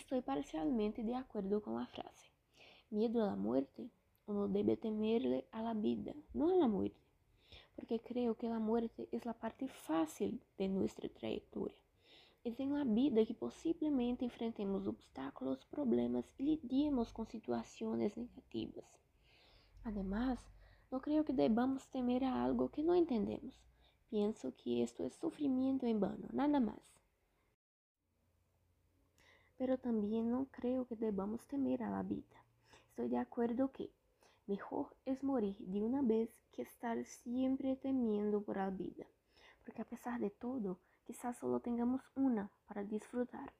Estoy parcialmente de acuerdo con la frase. Miedo a la muerte? Uno debe temerle a la vida, no a la muerte, porque creo que la muerte es la parte fácil de nuestra trayectoria. Es en la vida que posiblemente enfrentemos obstáculos, problemas y lidiemos con situaciones negativas. Además, no creo que debamos temer a algo que no entendemos. Pienso que esto es sufrimiento en vano, nada más. Pero también no creo que debamos temer a la vida. Estoy de acuerdo que mejor es morir de una vez que estar siempre temiendo por la vida, porque a pesar de todo, quizás solo tengamos una para disfrutar.